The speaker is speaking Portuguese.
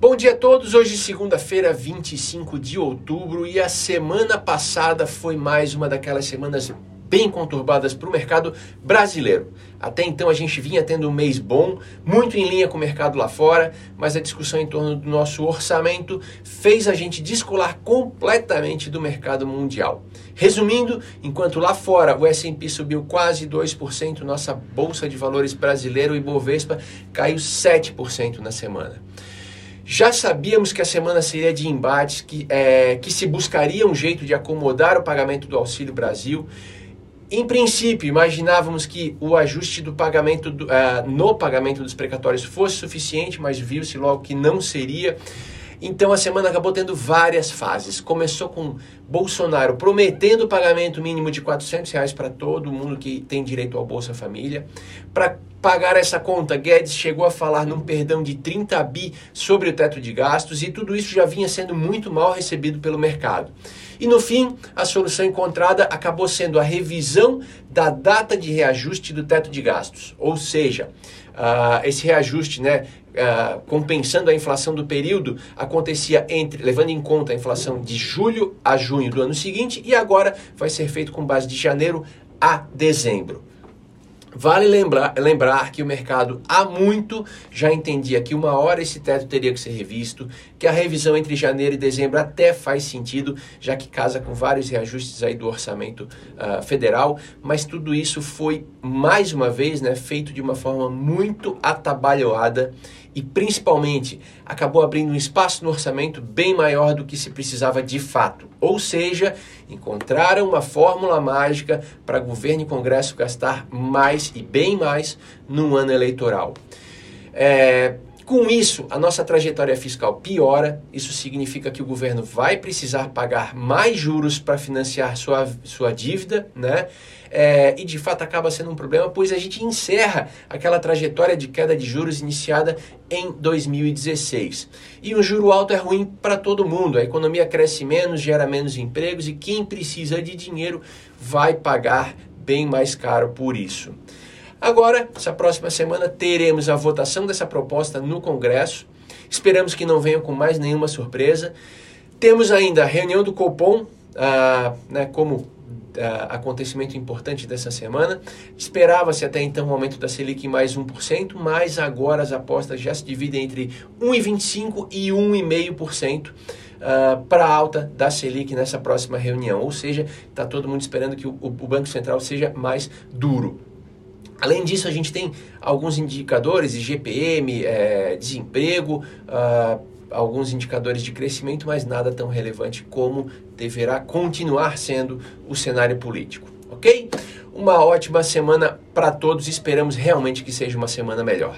Bom dia a todos. Hoje, segunda-feira, 25 de outubro, e a semana passada foi mais uma daquelas semanas bem conturbadas para o mercado brasileiro. Até então a gente vinha tendo um mês bom, muito em linha com o mercado lá fora, mas a discussão em torno do nosso orçamento fez a gente descolar completamente do mercado mundial. Resumindo, enquanto lá fora o S&P subiu quase 2%, nossa bolsa de valores brasileiro e Bovespa caiu 7% na semana. Já sabíamos que a semana seria de embates, que, é, que se buscaria um jeito de acomodar o pagamento do Auxílio Brasil em princípio, imaginávamos que o ajuste do pagamento do, uh, no pagamento dos precatórios fosse suficiente, mas viu-se logo que não seria. Então a semana acabou tendo várias fases. Começou com Bolsonaro prometendo o pagamento mínimo de 400 reais para todo mundo que tem direito ao Bolsa Família. Para pagar essa conta, Guedes chegou a falar num perdão de 30 bi sobre o teto de gastos e tudo isso já vinha sendo muito mal recebido pelo mercado. E no fim, a solução encontrada acabou sendo a revisão da data de reajuste do teto de gastos. Ou seja, uh, esse reajuste, né, uh, compensando a inflação do período, acontecia entre, levando em conta a inflação de julho a junho do ano seguinte, e agora vai ser feito com base de janeiro a dezembro. Vale lembrar, lembrar que o mercado há muito já entendia que uma hora esse teto teria que ser revisto, que a revisão entre janeiro e dezembro até faz sentido, já que casa com vários reajustes aí do orçamento uh, federal, mas tudo isso foi mais uma vez né, feito de uma forma muito atabalhoada e principalmente acabou abrindo um espaço no orçamento bem maior do que se precisava de fato. Ou seja, encontraram uma fórmula mágica para governo e Congresso gastar mais e bem mais num ano eleitoral. É, com isso, a nossa trajetória fiscal piora. Isso significa que o governo vai precisar pagar mais juros para financiar sua, sua dívida, né? é, e de fato acaba sendo um problema, pois a gente encerra aquela trajetória de queda de juros iniciada em 2016. E um juro alto é ruim para todo mundo, a economia cresce menos, gera menos empregos e quem precisa de dinheiro vai pagar bem mais caro por isso. Agora, essa próxima semana, teremos a votação dessa proposta no Congresso. Esperamos que não venha com mais nenhuma surpresa. Temos ainda a reunião do Copom, ah, né, como uh, acontecimento importante dessa semana. Esperava-se até então um aumento da Selic em mais 1%, mas agora as apostas já se dividem entre 1,25% e 1,5%. Uh, para a alta da Selic nessa próxima reunião, ou seja, está todo mundo esperando que o, o Banco Central seja mais duro. Além disso, a gente tem alguns indicadores, IGPM, é, desemprego, uh, alguns indicadores de crescimento, mas nada tão relevante como deverá continuar sendo o cenário político, ok? Uma ótima semana para todos, esperamos realmente que seja uma semana melhor.